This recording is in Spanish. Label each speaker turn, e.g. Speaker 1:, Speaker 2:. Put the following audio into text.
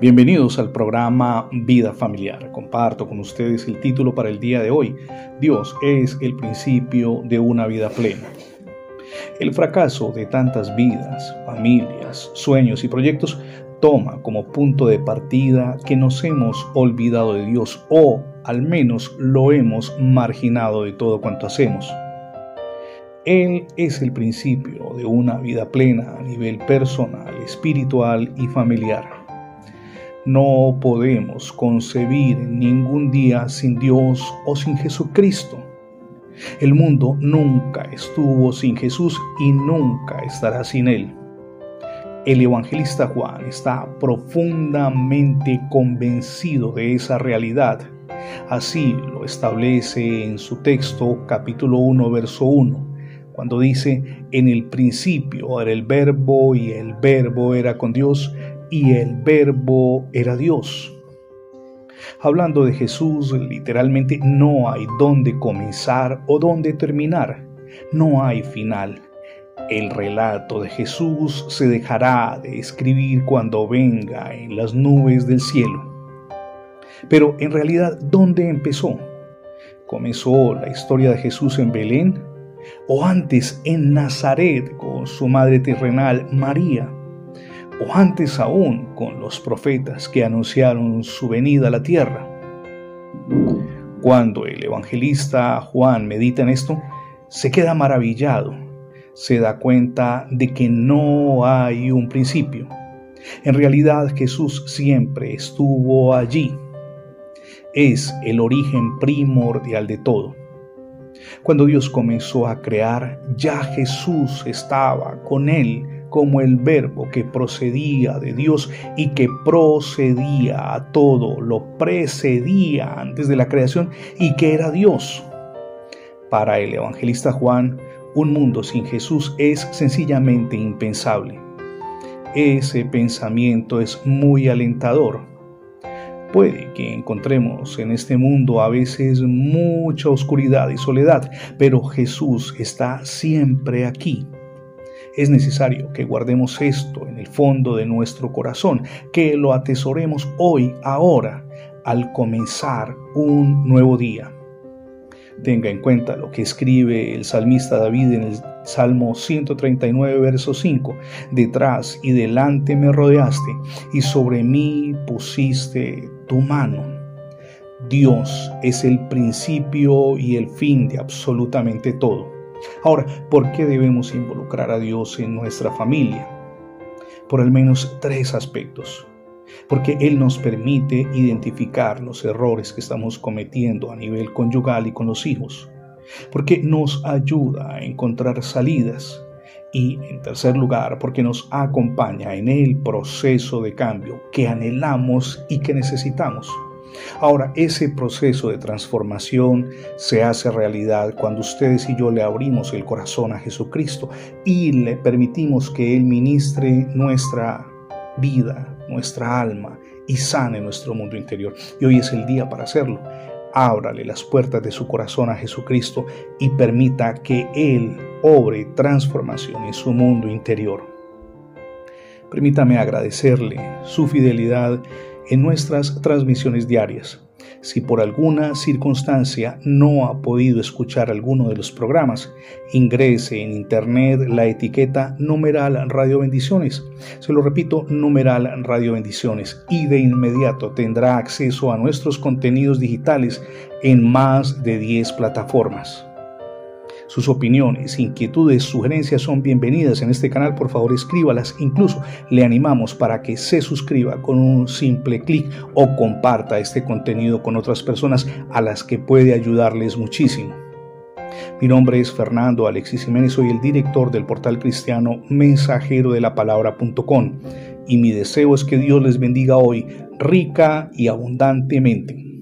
Speaker 1: Bienvenidos al programa Vida Familiar. Comparto con ustedes el título para el día de hoy. Dios es el principio de una vida plena. El fracaso de tantas vidas, familias, sueños y proyectos toma como punto de partida que nos hemos olvidado de Dios o al menos lo hemos marginado de todo cuanto hacemos. Él es el principio de una vida plena a nivel personal, espiritual y familiar. No podemos concebir ningún día sin Dios o sin Jesucristo. El mundo nunca estuvo sin Jesús y nunca estará sin Él. El evangelista Juan está profundamente convencido de esa realidad. Así lo establece en su texto capítulo 1 verso 1, cuando dice, en el principio era el verbo y el verbo era con Dios y el verbo era Dios. Hablando de Jesús, literalmente no hay dónde comenzar o dónde terminar. No hay final. El relato de Jesús se dejará de escribir cuando venga en las nubes del cielo. Pero en realidad, ¿dónde empezó? ¿Comenzó la historia de Jesús en Belén? ¿O antes en Nazaret con su madre terrenal María? O antes aún con los profetas que anunciaron su venida a la tierra. Cuando el evangelista Juan medita en esto, se queda maravillado, se da cuenta de que no hay un principio. En realidad Jesús siempre estuvo allí. Es el origen primordial de todo. Cuando Dios comenzó a crear, ya Jesús estaba con él como el verbo que procedía de Dios y que procedía a todo, lo precedía antes de la creación y que era Dios. Para el evangelista Juan, un mundo sin Jesús es sencillamente impensable. Ese pensamiento es muy alentador. Puede que encontremos en este mundo a veces mucha oscuridad y soledad, pero Jesús está siempre aquí es necesario que guardemos esto en el fondo de nuestro corazón, que lo atesoremos hoy, ahora, al comenzar un nuevo día. Tenga en cuenta lo que escribe el salmista David en el Salmo 139, verso 5. Detrás y delante me rodeaste y sobre mí pusiste tu mano. Dios es el principio y el fin de absolutamente todo. Ahora, ¿por qué debemos involucrar a Dios en nuestra familia? Por al menos tres aspectos. Porque Él nos permite identificar los errores que estamos cometiendo a nivel conyugal y con los hijos. Porque nos ayuda a encontrar salidas. Y en tercer lugar, porque nos acompaña en el proceso de cambio que anhelamos y que necesitamos. Ahora, ese proceso de transformación se hace realidad cuando ustedes y yo le abrimos el corazón a Jesucristo y le permitimos que Él ministre nuestra vida, nuestra alma y sane nuestro mundo interior. Y hoy es el día para hacerlo. Ábrale las puertas de su corazón a Jesucristo y permita que Él obre transformación en su mundo interior. Permítame agradecerle su fidelidad en nuestras transmisiones diarias. Si por alguna circunstancia no ha podido escuchar alguno de los programas, ingrese en internet la etiqueta numeral Radio Bendiciones. Se lo repito, numeral Radio Bendiciones y de inmediato tendrá acceso a nuestros contenidos digitales en más de 10 plataformas. Sus opiniones, inquietudes, sugerencias son bienvenidas en este canal. Por favor, escríbalas. Incluso le animamos para que se suscriba con un simple clic o comparta este contenido con otras personas a las que puede ayudarles muchísimo. Mi nombre es Fernando Alexis Jiménez, soy el director del portal cristiano mensajero de la palabra.com y mi deseo es que Dios les bendiga hoy rica y abundantemente.